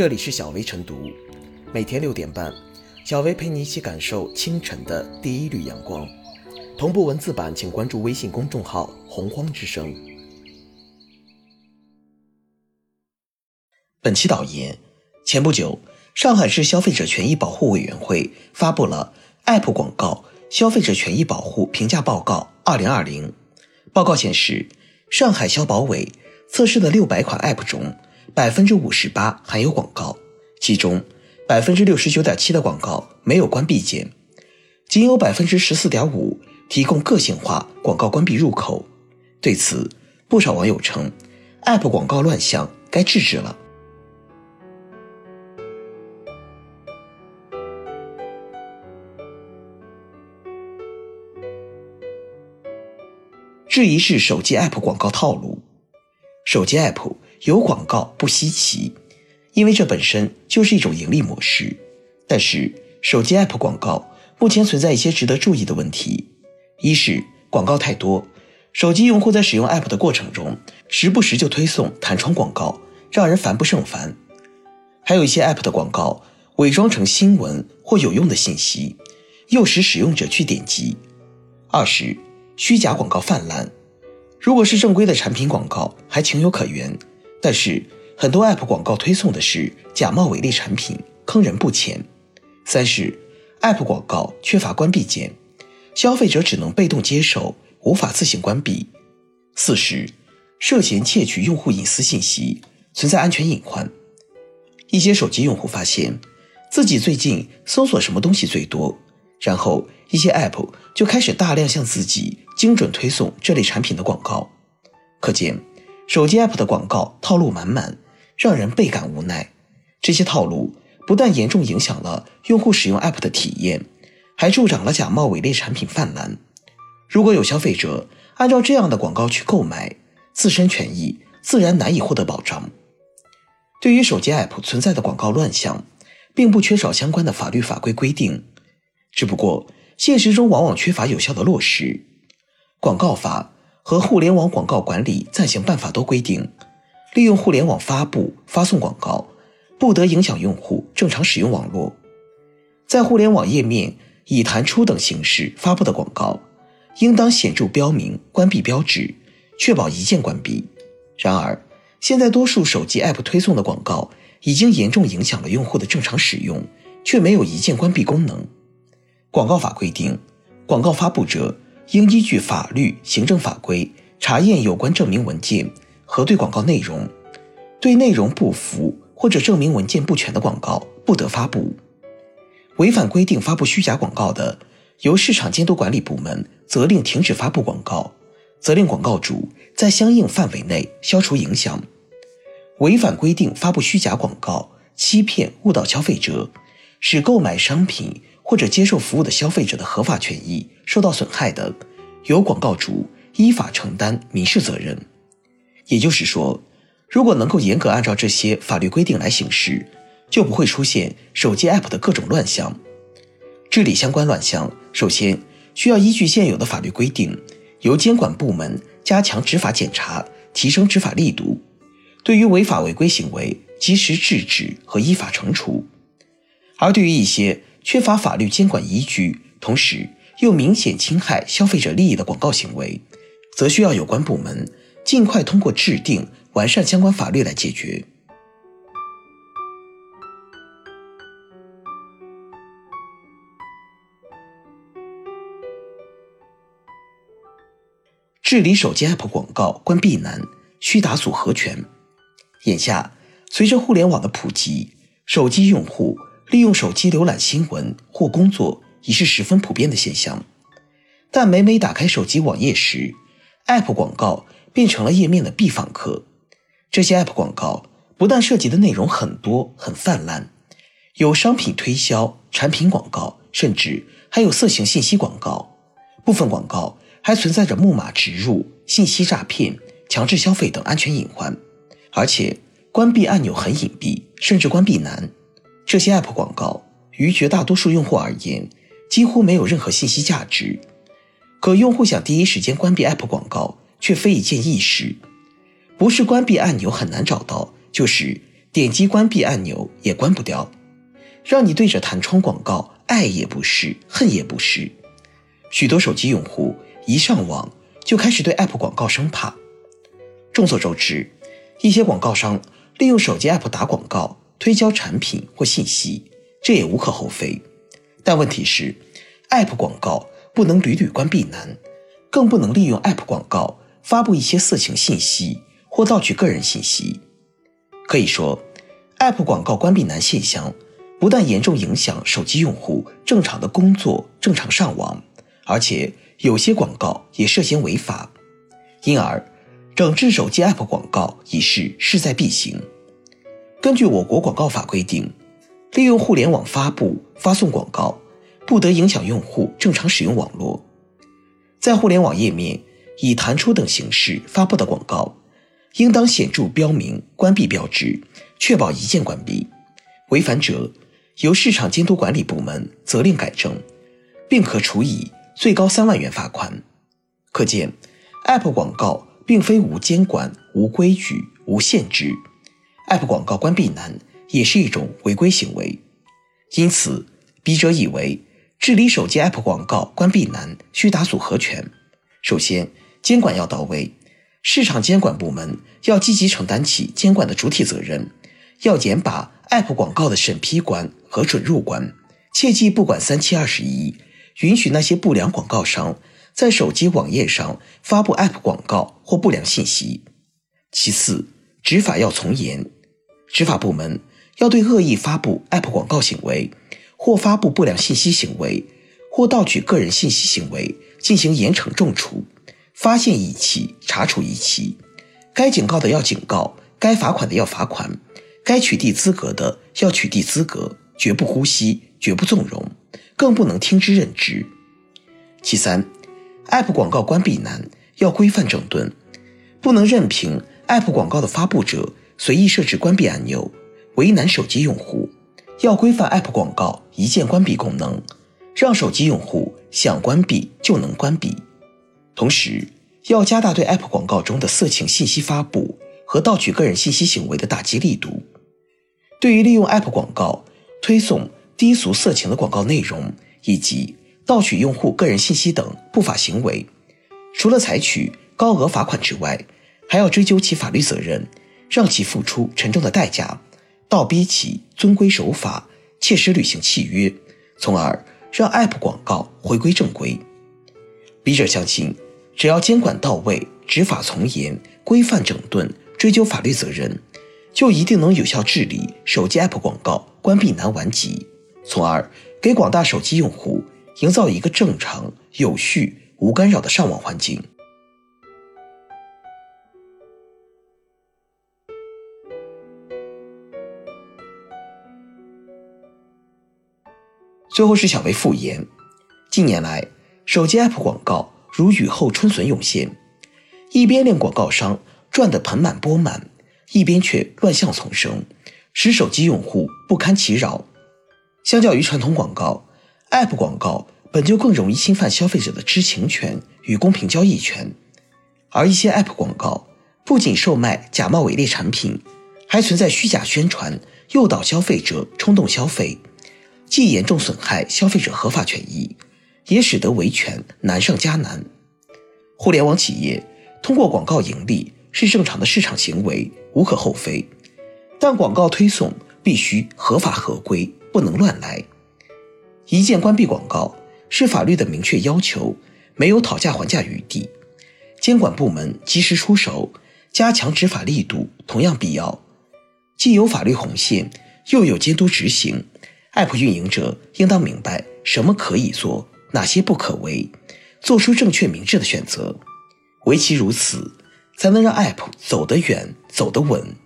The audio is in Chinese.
这里是小薇晨读，每天六点半，小薇陪你一起感受清晨的第一缕阳光。同步文字版，请关注微信公众号“洪荒之声”。本期导言：前不久，上海市消费者权益保护委员会发布了 App 广告消费者权益保护评价报告（二零二零）。报告显示，上海消保委测试的六百款 App 中，百分之五十八含有广告，其中百分之六十九点七的广告没有关闭键，仅有百分之十四点五提供个性化广告关闭入口。对此，不少网友称，App 广告乱象该制止了。质疑是手机 App 广告套路，手机 App。有广告不稀奇，因为这本身就是一种盈利模式。但是手机 App 广告目前存在一些值得注意的问题：一是广告太多，手机用户在使用 App 的过程中，时不时就推送弹窗广告，让人烦不胜烦；还有一些 App 的广告伪装成新闻或有用的信息，诱使使用者去点击；二是虚假广告泛滥，如果是正规的产品广告，还情有可原。但是很多 App 广告推送的是假冒伪劣产品，坑人不浅。三是 App 广告缺乏关闭键，消费者只能被动接受，无法自行关闭。四是涉嫌窃取用户隐私信息，存在安全隐患。一些手机用户发现自己最近搜索什么东西最多，然后一些 App 就开始大量向自己精准推送这类产品的广告，可见。手机 App 的广告套路满满，让人倍感无奈。这些套路不但严重影响了用户使用 App 的体验，还助长了假冒伪劣产品泛滥。如果有消费者按照这样的广告去购买，自身权益自然难以获得保障。对于手机 App 存在的广告乱象，并不缺少相关的法律法规规定，只不过现实中往往缺乏有效的落实。广告法。和互联网广告管理暂行办法都规定，利用互联网发布、发送广告，不得影响用户正常使用网络。在互联网页面以弹出等形式发布的广告，应当显著标明关闭标志，确保一键关闭。然而，现在多数手机 App 推送的广告已经严重影响了用户的正常使用，却没有一键关闭功能。广告法规定，广告发布者。应依据法律、行政法规查验有关证明文件，核对广告内容。对内容不符或者证明文件不全的广告，不得发布。违反规定发布虚假广告的，由市场监督管理部门责令停止发布广告，责令广告主在相应范围内消除影响。违反规定发布虚假广告，欺骗、误导消费者，使购买商品。或者接受服务的消费者的合法权益受到损害的，由广告主依法承担民事责任。也就是说，如果能够严格按照这些法律规定来行事，就不会出现手机 App 的各种乱象。治理相关乱象，首先需要依据现有的法律规定，由监管部门加强执法检查，提升执法力度，对于违法违规行为及时制止和依法惩处。而对于一些缺乏法律监管依据，同时又明显侵害消费者利益的广告行为，则需要有关部门尽快通过制定完善相关法律来解决。治理手机 App 广告关闭难，需打组合拳。眼下，随着互联网的普及，手机用户。利用手机浏览新闻或工作已是十分普遍的现象，但每每打开手机网页时，App 广告变成了页面的必访客。这些 App 广告不但涉及的内容很多很泛滥，有商品推销、产品广告，甚至还有色情信息广告。部分广告还存在着木马植入、信息诈骗、强制消费等安全隐患，而且关闭按钮很隐蔽，甚至关闭难。这些 App 广告于绝大多数用户而言几乎没有任何信息价值，可用户想第一时间关闭 App 广告却非一件易事。不是关闭按钮很难找到，就是点击关闭按钮也关不掉，让你对着弹窗广告爱也不是，恨也不是。许多手机用户一上网就开始对 App 广告生怕。众所周知，一些广告商利用手机 App 打广告推销产品或信息，这也无可厚非。但问题是，App 广告不能屡屡关闭难，更不能利用 App 广告发布一些色情信息或盗取个人信息。可以说，App 广告关闭难现象不但严重影响手机用户正常的工作、正常上网。而且有些广告也涉嫌违法，因而整治手机 App 广告已是势在必行。根据我国广告法规定，利用互联网发布、发送广告，不得影响用户正常使用网络。在互联网页面以弹出等形式发布的广告，应当显著标明关闭标志，确保一键关闭。违反者，由市场监督管理部门责令改正，并可处以。最高三万元罚款，可见，App 广告并非无监管、无规矩、无限制，App 广告关闭难也是一种违规行为。因此，笔者以为治理手机 App 广告关闭难需打组合拳。首先，监管要到位，市场监管部门要积极承担起监管的主体责任，要严把 App 广告的审批关和准入关，切记不管三七二十一。允许那些不良广告商在手机网页上发布 App 广告或不良信息。其次，执法要从严，执法部门要对恶意发布 App 广告行为、或发布不良信息行为、或盗取个人信息行为进行严惩重处，发现一起查处一起，该警告的要警告，该罚款的要罚款，该取缔资格的要取缔资格，绝不姑息，绝不纵容。更不能听之任之。其三，App 广告关闭难，要规范整顿，不能任凭 App 广告的发布者随意设置关闭按钮，为难手机用户。要规范 App 广告一键关闭功能，让手机用户想关闭就能关闭。同时，要加大对 App 广告中的色情信息发布和盗取个人信息行为的打击力度。对于利用 App 广告推送。低俗色情的广告内容以及盗取用户个人信息等不法行为，除了采取高额罚款之外，还要追究其法律责任，让其付出沉重的代价，倒逼其遵规守法，切实履行契约，从而让 App 广告回归正规。笔者相信，只要监管到位，执法从严，规范整顿，追究法律责任，就一定能有效治理手机 App 广告关闭难顽疾。从而给广大手机用户营造一个正常、有序、无干扰的上网环境。最后是小薇复言：近年来，手机 App 广告如雨后春笋涌现，一边令广告商赚得盆满钵满，一边却乱象丛生，使手机用户不堪其扰。相较于传统广告，App 广告本就更容易侵犯消费者的知情权与公平交易权，而一些 App 广告不仅售卖假冒伪劣产品，还存在虚假宣传，诱导消费者冲动消费，既严重损害消费者合法权益，也使得维权难上加难。互联网企业通过广告盈利是正常的市场行为，无可厚非，但广告推送必须合法合规。不能乱来，一键关闭广告是法律的明确要求，没有讨价还价余地。监管部门及时出手，加强执法力度同样必要。既有法律红线，又有监督执行，App 运营者应当明白什么可以做，哪些不可为，做出正确明智的选择。唯其如此，才能让 App 走得远，走得稳。